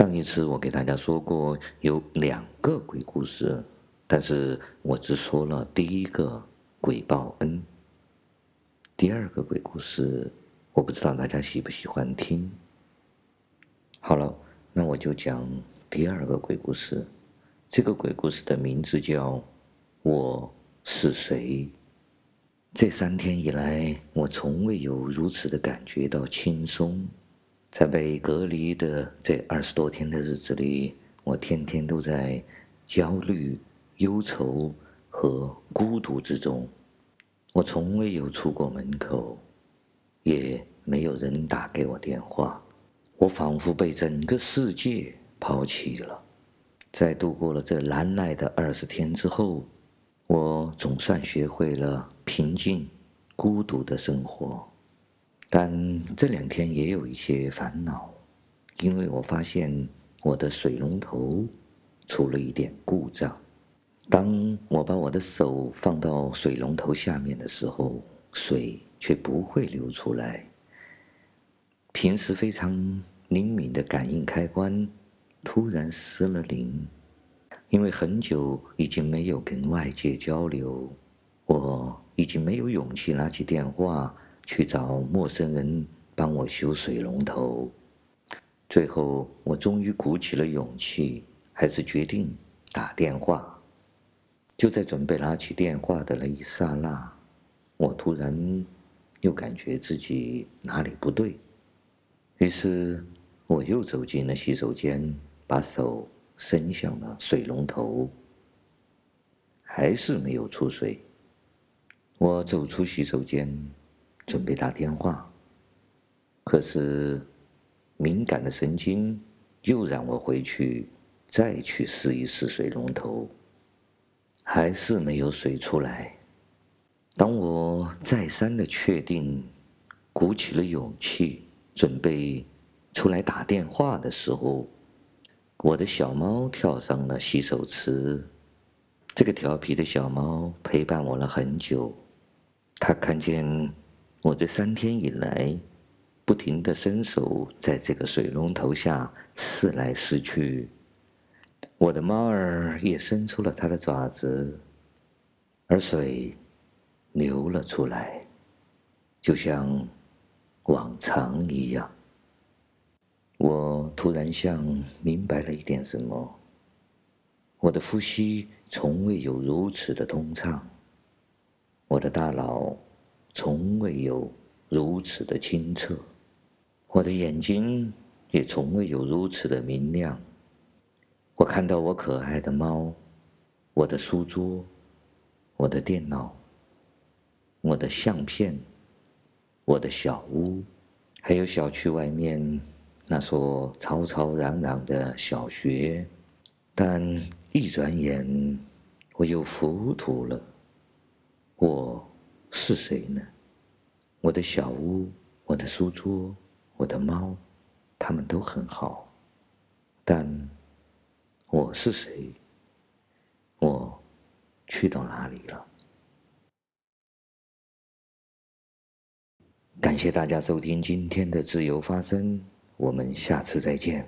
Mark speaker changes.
Speaker 1: 上一次我给大家说过有两个鬼故事，但是我只说了第一个鬼报恩。第二个鬼故事，我不知道大家喜不喜欢听。好了，那我就讲第二个鬼故事。这个鬼故事的名字叫《我是谁》。这三天以来，我从未有如此的感觉到轻松。在被隔离的这二十多天的日子里，我天天都在焦虑、忧愁和孤独之中。我从未有出过门口，也没有人打给我电话。我仿佛被整个世界抛弃了。在度过了这难耐的二十天之后，我总算学会了平静、孤独的生活。但这两天也有一些烦恼，因为我发现我的水龙头出了一点故障。当我把我的手放到水龙头下面的时候，水却不会流出来。平时非常灵敏的感应开关突然失了灵，因为很久已经没有跟外界交流，我已经没有勇气拿起电话。去找陌生人帮我修水龙头，最后我终于鼓起了勇气，还是决定打电话。就在准备拿起电话的那一刹那，我突然又感觉自己哪里不对，于是我又走进了洗手间，把手伸向了水龙头，还是没有出水。我走出洗手间。准备打电话，可是敏感的神经又让我回去再去试一试水龙头，还是没有水出来。当我再三的确定，鼓起了勇气准备出来打电话的时候，我的小猫跳上了洗手池。这个调皮的小猫陪伴我了很久，它看见。我这三天以来，不停的伸手在这个水龙头下试来试去，我的猫儿也伸出了它的爪子，而水流了出来，就像往常一样。我突然像明白了一点什么，我的呼吸从未有如此的通畅，我的大脑。从未有如此的清澈，我的眼睛也从未有如此的明亮。我看到我可爱的猫，我的书桌，我的电脑，我的相片，我的小屋，还有小区外面那所吵吵嚷嚷的小学。但一转眼，我又糊涂了。我。是谁呢？我的小屋，我的书桌，我的猫，他们都很好。但我是谁？我去到哪里了？感谢大家收听今天的自由发声，我们下次再见。